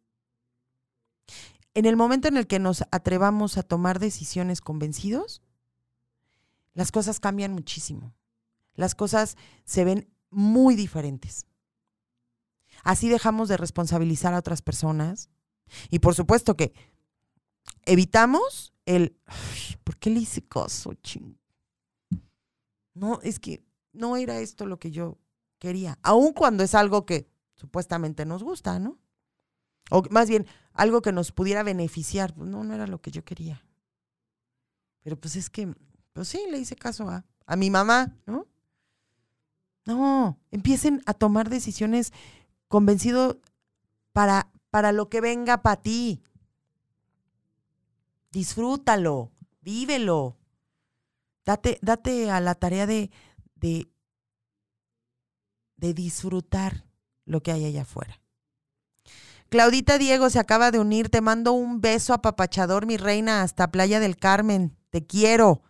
En el momento en el que nos atrevamos a tomar decisiones convencidos, las cosas cambian muchísimo. Las cosas se ven muy diferentes. Así dejamos de responsabilizar a otras personas. Y por supuesto que evitamos el, ¿por qué le hice caso, ching? No, es que no era esto lo que yo quería, aun cuando es algo que supuestamente nos gusta, ¿no? O más bien, algo que nos pudiera beneficiar. Pues no, no era lo que yo quería. Pero pues es que, pues sí, le hice caso a, a mi mamá, ¿no? No, empiecen a tomar decisiones convencidos para, para lo que venga para ti. Disfrútalo, vívelo. Date, date a la tarea de, de, de disfrutar lo que hay allá afuera. Claudita Diego se acaba de unir. Te mando un beso apapachador, mi reina, hasta Playa del Carmen. Te quiero.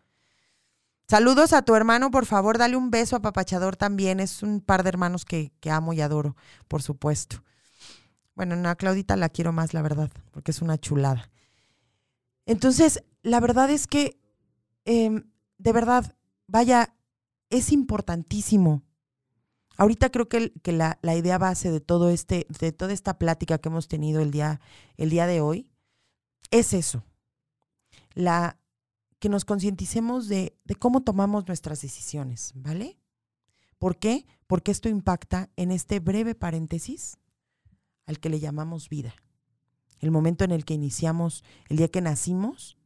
Saludos a tu hermano, por favor, dale un beso apapachador también. Es un par de hermanos que, que amo y adoro, por supuesto. Bueno, no, a Claudita la quiero más, la verdad, porque es una chulada. Entonces, la verdad es que, em, de verdad, vaya, es importantísimo. Ahorita creo que, que la, la, idea base de todo este, de toda esta plática que hemos tenido el día, el día de hoy, es eso. La, que nos concienticemos de, de cómo tomamos nuestras decisiones, ¿vale? ¿Por qué? Porque esto impacta en este breve paréntesis al que le llamamos vida el momento en el que iniciamos, el día que nacimos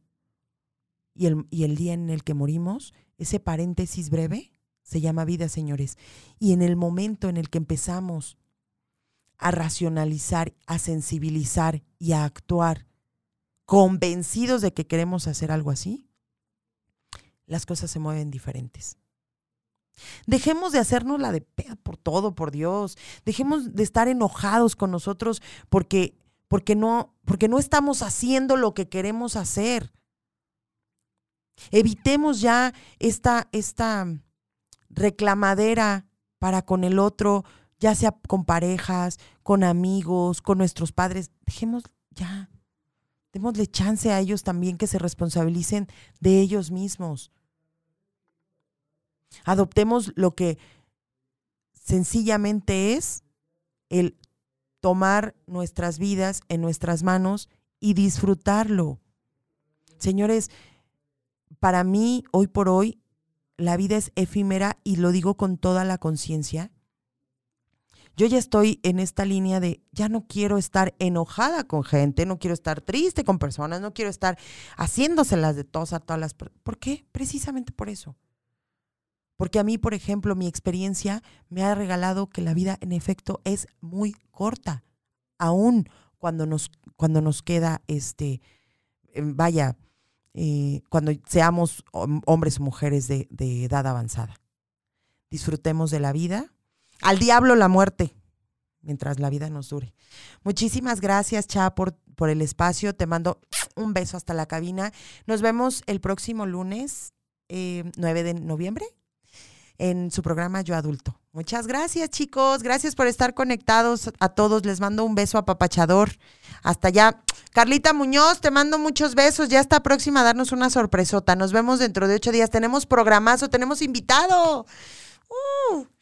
y el, y el día en el que morimos, ese paréntesis breve se llama vida, señores. Y en el momento en el que empezamos a racionalizar, a sensibilizar y a actuar convencidos de que queremos hacer algo así, las cosas se mueven diferentes. Dejemos de hacernos la de por todo, por Dios. Dejemos de estar enojados con nosotros porque porque no, porque no estamos haciendo lo que queremos hacer. Evitemos ya esta, esta reclamadera para con el otro, ya sea con parejas, con amigos, con nuestros padres. Dejemos ya, démosle chance a ellos también que se responsabilicen de ellos mismos. Adoptemos lo que sencillamente es el tomar nuestras vidas en nuestras manos y disfrutarlo. Señores, para mí, hoy por hoy, la vida es efímera y lo digo con toda la conciencia. Yo ya estoy en esta línea de ya no quiero estar enojada con gente, no quiero estar triste con personas, no quiero estar haciéndoselas de tos a todas las personas. ¿Por qué? Precisamente por eso. Porque a mí, por ejemplo, mi experiencia me ha regalado que la vida en efecto es muy corta, aún cuando nos, cuando nos queda, este, em, vaya, eh, cuando seamos hombres o mujeres de, edad avanzada. Disfrutemos de la vida. Al diablo la muerte, mientras la vida nos dure. Muchísimas gracias, Cha, por, por el espacio. Te mando un beso hasta la cabina. Nos vemos el próximo lunes, 9 eh, de noviembre en su programa Yo Adulto. Muchas gracias, chicos. Gracias por estar conectados a todos. Les mando un beso apapachador. Hasta allá. Carlita Muñoz, te mando muchos besos. Ya está próxima a darnos una sorpresota. Nos vemos dentro de ocho días. Tenemos programazo, tenemos invitado. Uh.